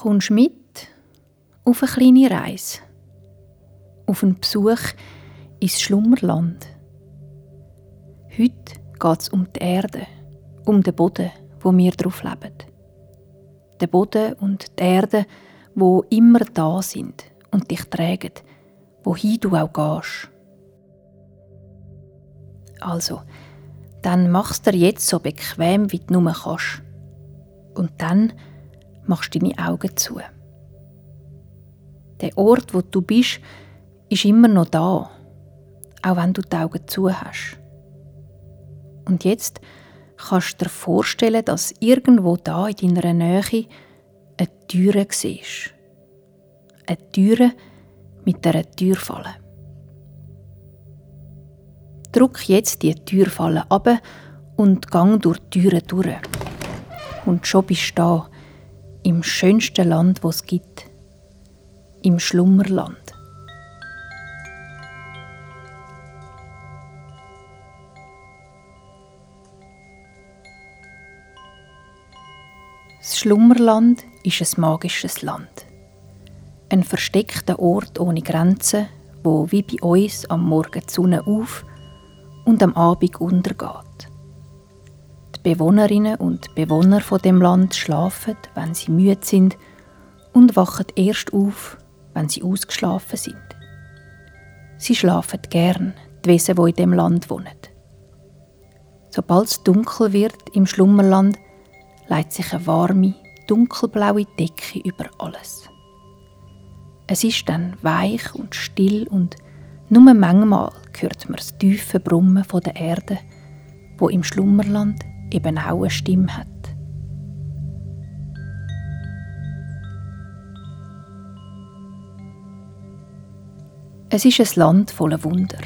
Kommst mit auf eine kleine Reise, auf einen Besuch ins Schlummerland. Heute geht es um die Erde, um den Boden, wo wir drauf leben. Der Boden und die Erde, wo immer da sind und dich tragen, wohin du auch gehst. Also, dann machst du dir jetzt so bequem, wie du nur kannst. Und dann machst deine Augen zu. Der Ort, wo du bist, ist immer noch da, auch wenn du die Augen zu hast. Und jetzt kannst du dir vorstellen, dass irgendwo da in deiner Nähe eine Türe siehst. Eine Türe mit einer Türfalle. Druck jetzt die Türfalle ab und gang durch die Türe durch. Und schon bist du da, im schönsten Land, wo es gibt, im Schlummerland. Das Schlummerland ist ein magisches Land. Ein versteckter Ort ohne Grenzen, wo wie bei uns am Morgen die Sonne auf und am Abend untergeht. Die Bewohnerinnen und Bewohner von dem Land schlafen, wenn sie müde sind, und wachen erst auf, wenn sie ausgeschlafen sind. Sie schlafen gern, die Wesen, die in dem Land wohnen. Sobald es dunkel wird im Schlummerland, legt sich eine warme, dunkelblaue Decke über alles. Es ist dann weich und still und nur manchmal hört man das tiefe Brummen von der Erde, wo im Schlummerland eben auch eine Stimme hat. Es ist ein Land voller Wunder.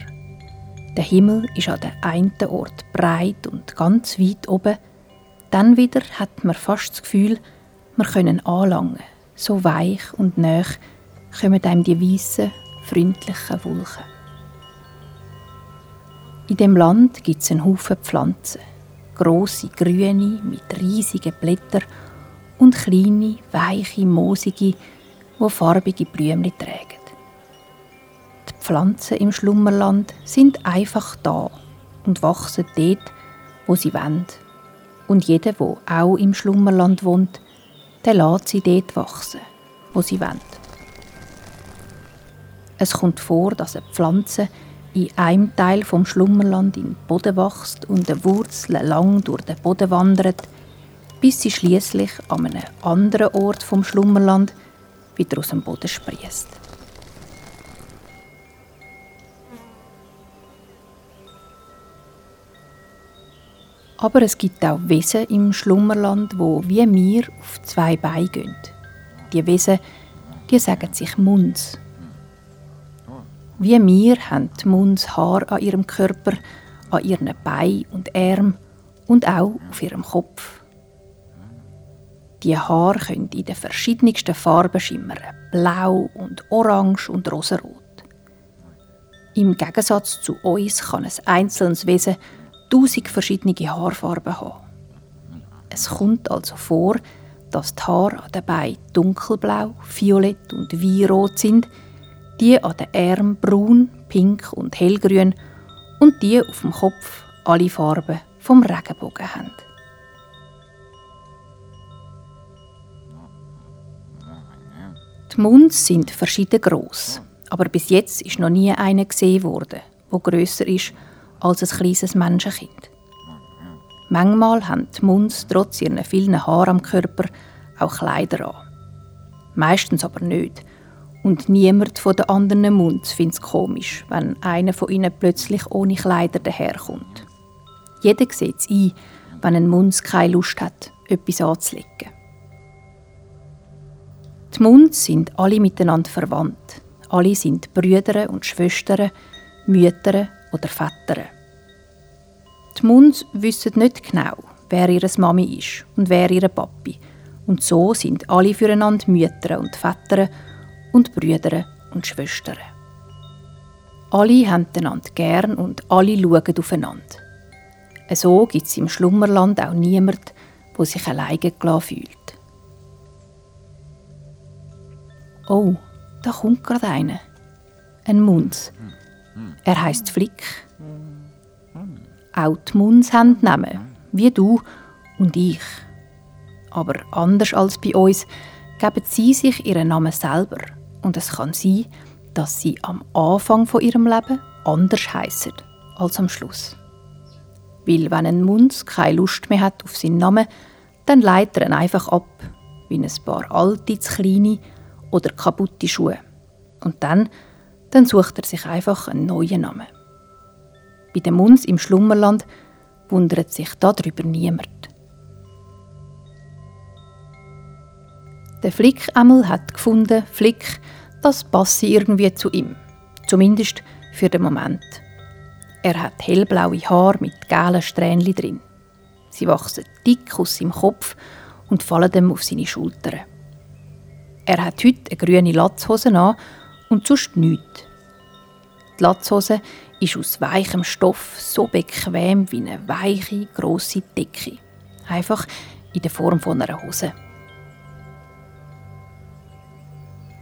Der Himmel ist an dem einen Ort breit und ganz weit oben. Dann wieder hat man fast das Gefühl, wir können anlangen. So weich und nöch kommen einem die weißen, freundlichen Wolken. In dem Land gibt es einen Haufen Pflanzen. Grosse, grüne, mit riesigen Blättern und kleine, weiche, moosige, wo farbige Blümchen tragen. Pflanzen im Schlummerland sind einfach da und wachsen dort, wo sie wollen. Und jeder, der auch im Schlummerland wohnt, der lässt sie dort wachsen, wo sie wollen. Es kommt vor, dass eine Pflanze in einem Teil vom Schlummerland in den Boden wächst und eine Wurzel lang durch den Boden wandert, bis sie schließlich an einem anderen Ort vom Schlummerland wieder aus dem Boden sprießt. Aber es gibt auch Wesen im Schlummerland, wo wie wir auf zwei Beine gehen. Die Wesen, die sagen sich Munds. Wie wir haben die Munds Haar an ihrem Körper, an ihren Beinen und Armen und auch auf ihrem Kopf. Die Haare können in den verschiedensten Farben schimmern: blau und orange und rosarot. Im Gegensatz zu uns kann ein einzelnes Wesen tausend verschiedene Haarfarben haben. Es kommt also vor, dass die Haare an den Beinen dunkelblau, violett und weinrot sind, die an den Armen braun, pink und hellgrün und die auf dem Kopf alle Farben vom Regenbogen haben. Die Munds sind verschieden groß, aber bis jetzt ist noch nie einer gesehen worden, wo größer ist als ein kleines Menschenkind. Manchmal haben die Munds trotz ihren vielen Haaren am Körper auch Kleider an. Meistens aber nicht. Und niemand von den anderen Munds findet es komisch, wenn einer von ihnen plötzlich ohne Kleider daherkommt. Jeder sieht es ein, wenn ein Munds keine Lust hat, etwas anzulegen. Die Munds sind alle miteinander verwandt. Alle sind Brüder und Schwestern, Mütter oder Väter. Die Munds wissen nicht genau, wer ihre Mami ist und wer ihre Papi. Und so sind alle füreinander Mütter und Väter und Brüder und Schwestern. Alle haben einander gern und alle schauen aufeinander. So gibt es im Schlummerland auch niemand, der sich alleine gelassen fühlt. Oh, da kommt gerade einer. Ein Munz. Er heißt Flick. Auch die Munz haben Namen, wie du und ich. Aber anders als bei uns geben sie sich ihren Namen selber. Und es kann sein, dass sie am Anfang von ihrem Leben anders heißen als am Schluss. Weil wenn ein Munz keine Lust mehr hat auf seinen Namen, dann leitet er ihn einfach ab, wie ein paar alte, kleine oder kaputte Schuhe. Und dann, dann sucht er sich einfach einen neuen Namen. Bei dem Munz im Schlummerland wundert sich darüber niemand. Der Flick-Emmel hat gefunden, Flick, das passe irgendwie zu ihm. Zumindest für den Moment. Er hat hellblaue Haare mit gelben Strähnchen drin. Sie wachsen dick aus seinem Kopf und fallen ihm auf seine Schultern. Er hat heute eine grüne Latzhose an und sonst nichts. Die Latzhose ist aus weichem Stoff so bequem wie eine weiche, grosse Decke. Einfach in der Form von einer Hose.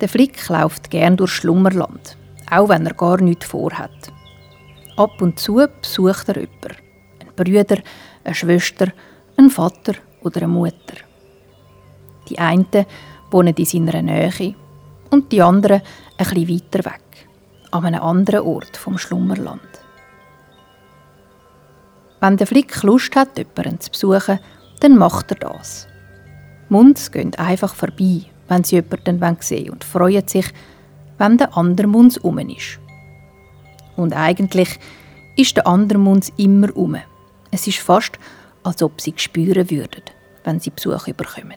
Der Flick läuft gern durch Schlummerland, auch wenn er gar nichts vorhat. Ab und zu besucht er jemanden. Einen Brüder, eine Schwester, einen Vater oder eine Mutter. Die einen wohnen in seiner Nähe und die anderen ein bisschen weiter weg, an einem anderen Ort vom Schlummerland. Wenn der Flick Lust hat, jemanden zu besuchen, dann macht er das. Munds gehen einfach vorbei wenn sie jemanden sehen und freuen sich, wenn der andere Mund um ist. Und eigentlich ist der andere Mund immer um. Es ist fast, als ob sie spüren würden, wenn sie Besuch überkommen.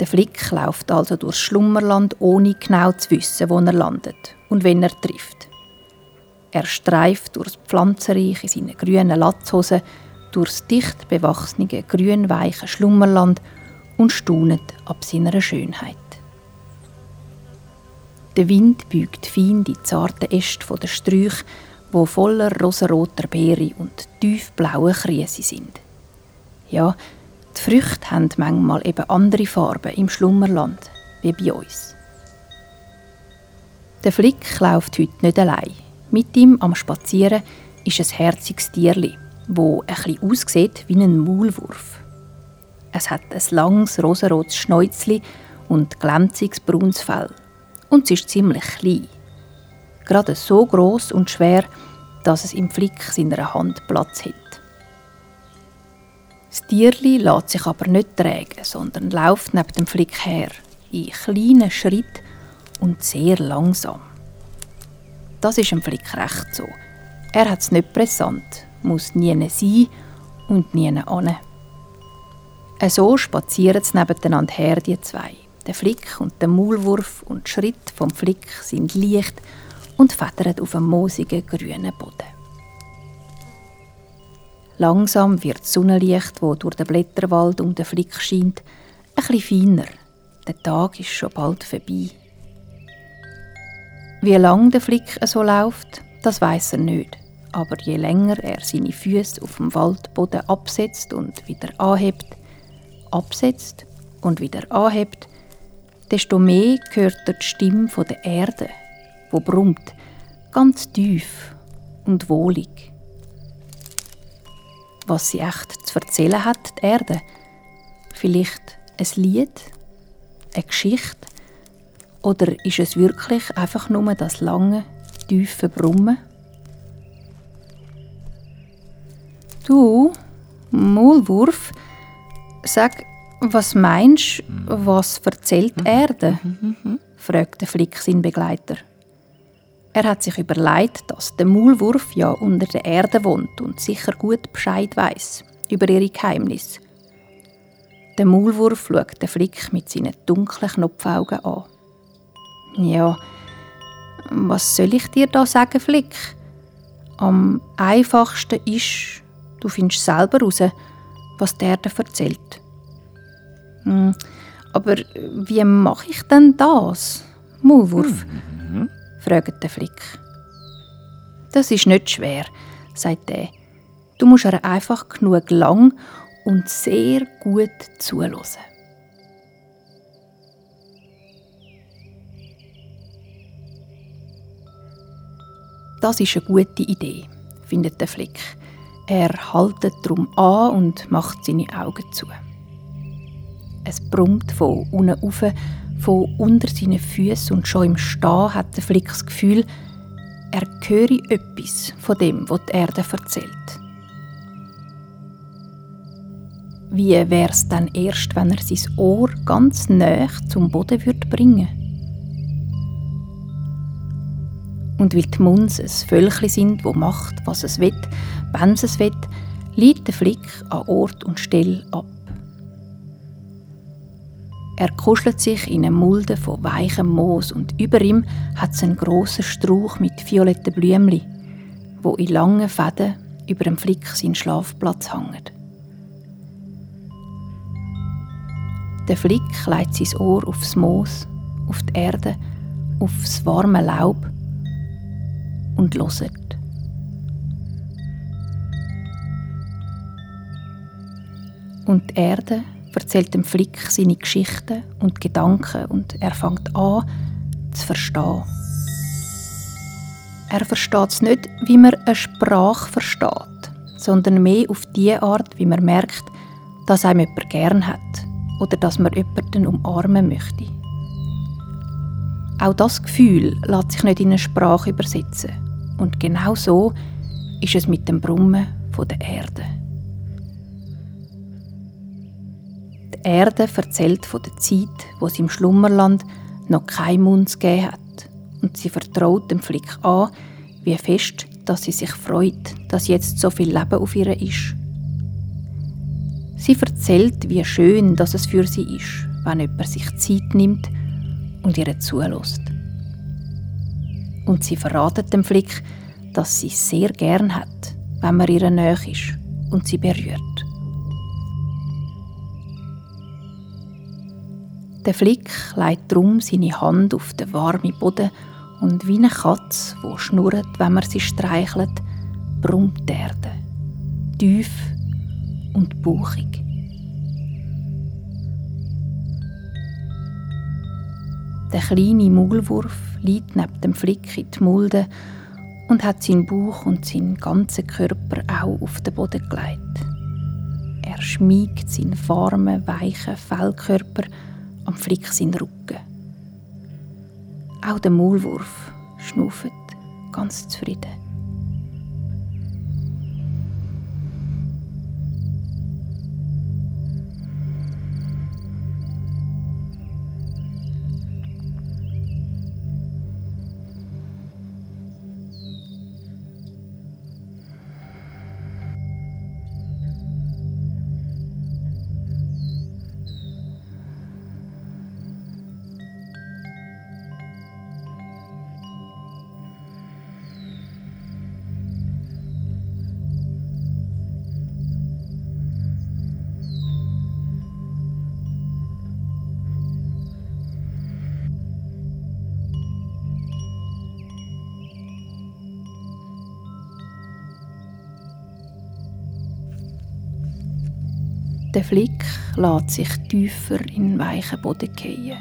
Der Flick läuft also durchs Schlummerland, ohne genau zu wissen, wo er landet und wen er trifft. Er streift durchs Pflanzenreich in seinen grünen Latzhosen, durchs dicht bewachsene, grünweiche Schlummerland und staunet ab seiner Schönheit. Der Wind bügt fein die zarten Äste der Sträuche, wo voller rosaroter Beere und tiefblaue Krise sind. Ja, die Früchte haben manchmal eben andere Farben im Schlummerland, wie bei uns. Der Flick läuft heute nicht allein. Mit ihm am Spazieren ist ein herziges Tierli, wo ein aussieht wie ein Maulwurf. Es hat ein langes rosarotes Schnäuzli und glänziges braunes Fell. Und es ist ziemlich klein. Gerade so groß und schwer, dass es im Flick seiner Hand Platz hat. Das Tierli lässt sich aber nicht tragen, sondern läuft neben dem Flick her, in kleinen Schritten und sehr langsam. Das ist im Flick recht so. Er hat es nicht präsent, muss nie sein und nie an. So spazieren sie nebeneinander her, die zwei. Der Flick und der Maulwurf und die Schritte vom Flick sind leicht und federn auf einem moosigen grünen Boden. Langsam wird das Sonnenlicht, wo durch den Blätterwald um den Flick scheint, ein bisschen feiner. Der Tag ist schon bald vorbei. Wie lang der Flick so läuft, das weiß er nicht aber je länger er seine Füße auf dem Waldboden absetzt und wieder anhebt, absetzt und wieder anhebt, desto mehr hört er die Stimme der Erde, wo brummt, ganz tief und wohlig. Was sie echt zu erzählen hat, die Erde. Vielleicht ein Lied, eine Geschichte, oder ist es wirklich einfach nur das lange, tiefe Brummen? Du, Maulwurf, sag, was meinst du, was erzählt die Erde? fragte Flick sein Begleiter. Er hat sich überlegt, dass der Maulwurf ja unter der Erde wohnt und sicher gut Bescheid weiß über ihre Geheimnisse. Der Maulwurf schaut den Flick mit seinen dunklen Knopfaugen an. Ja, was soll ich dir da sagen, Flick? Am einfachsten ist, Du findest selber raus, was der dir erzählt. Hm. Aber wie mache ich denn das? Maulwurf, mhm. fragt der Flick. Das ist nicht schwer, sagt er. Du musst ihr einfach genug lang und sehr gut zulassen. Das ist eine gute Idee, findet der Flick. Er haltet drum an und macht seine Augen zu. Es brummt von unten rauf, von unter seinen Füßen und schon im Stehen hat der Flick das Gefühl, er höre etwas von dem, was die Erde erzählt. Wie wäre es dann erst, wenn er sein Ohr ganz nah zum Boden würde bringen Und weil die Muns ein Völkchen sind, wo macht, was es will, wenn es will, liegt der Flick an Ort und Stelle ab. Er kuschelt sich in eine Mulde von weichem Moos und über ihm hat es einen grossen Strauch mit violetten Blümchen, wo in langen Fäden über dem Flick seinen Schlafplatz hängt. Der Flick legt sein Ohr aufs Moos, auf die Erde, aufs warme Laub und loset. Und die Erde erzählt dem Flick seine Geschichten und Gedanken und er fängt an zu verstehen. Er versteht es nicht, wie man eine Sprache versteht, sondern mehr auf die Art, wie man merkt, dass einem jemand gern hat oder dass man jemanden umarmen möchte. Auch das Gefühl lässt sich nicht in eine Sprache übersetzen. Und genau so ist es mit dem Brummen der Erde. Erde erzählt von der Zeit, wo sie im Schlummerland noch kein Mund gegeben hat. Und sie vertraut dem Flick an, wie fest, dass sie sich freut, dass jetzt so viel Leben auf ihr ist. Sie erzählt, wie schön dass es für sie ist, wenn jemand sich Zeit nimmt und ihr zulässt. Und sie verratet dem Flick, dass sie sehr gern hat, wenn man ihr näher ist und sie berührt. Der Flick legt drum seine Hand auf den warmen Boden und wie eine Katze, wo schnurrt, wenn man sie streichelt, brummt die Erde. Tief und bauchig. Der kleine Maulwurf liegt neben dem Flick in die Mulde und hat seinen Bauch und seinen ganzen Körper auch auf den Boden gelegt. Er schmiegt seinen warmen, weichen Fellkörper am Flick seinen Rücken. Auch der Maulwurf schnuffet ganz zufrieden. Der Flick lässt sich tiefer in den weichen Boden fallen.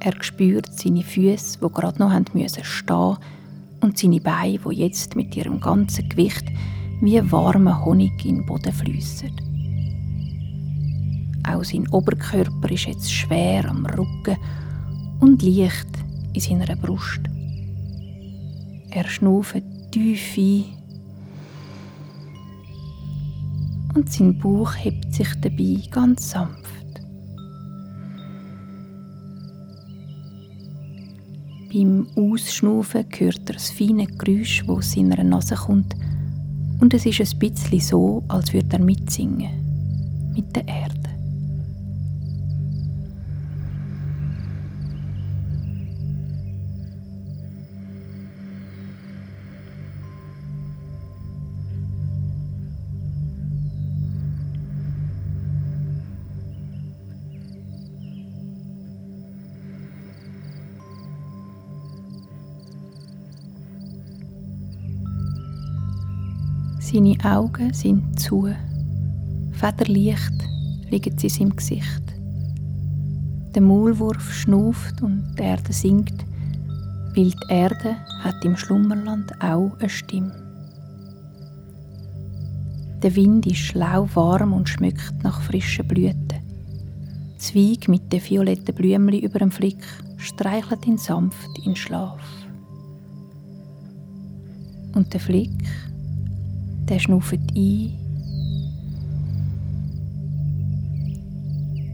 Er spürt seine Füße, die gerade noch stehen mussten, und seine Beine, die jetzt mit ihrem ganzen Gewicht wie warmer Honig in den Boden fließen. Auch sein Oberkörper ist jetzt schwer am Rücken und leicht in seiner Brust. Er schnauft tief ein und sein Bauch hebt sich dabei ganz sanft. Beim Ausschnaufen hört er das feine Geräusch, das aus seiner Nase kommt, und es ist ein bisschen so, als würde er mitsingen. Mit der Erde. Seine Augen sind zu. Federlicht liegen sie seinem Gesicht. Der Maulwurf schnauft und die Erde sinkt, Weil die Erde hat im Schlummerland auch eine Stimme. Der Wind ist lau warm und schmeckt nach frischen Blüten. Zweig mit den violetten Blümchen über dem Flick streichelt ihn sanft in Schlaf. Und der Flick, der schnuffet ein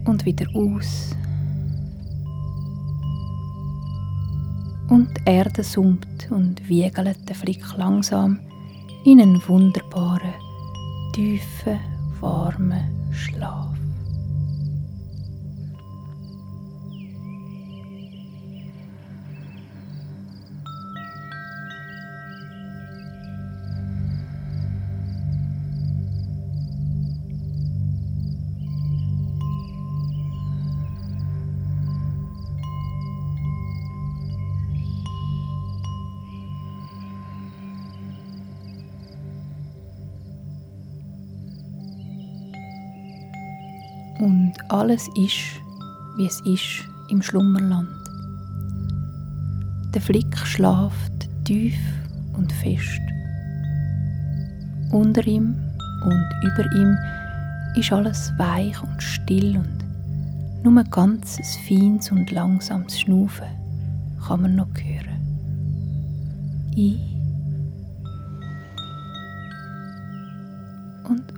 und wieder aus. Und die Erde summt und wiegelt den Flick langsam in einen wunderbaren, tiefen, warmen Schlaf. Und alles ist, wie es ist im Schlummerland. Der Flick schlaft tief und fest. Unter ihm und über ihm ist alles weich und still und nur ein ganzes feines und langsames Schnaufen kann man noch hören. Ein und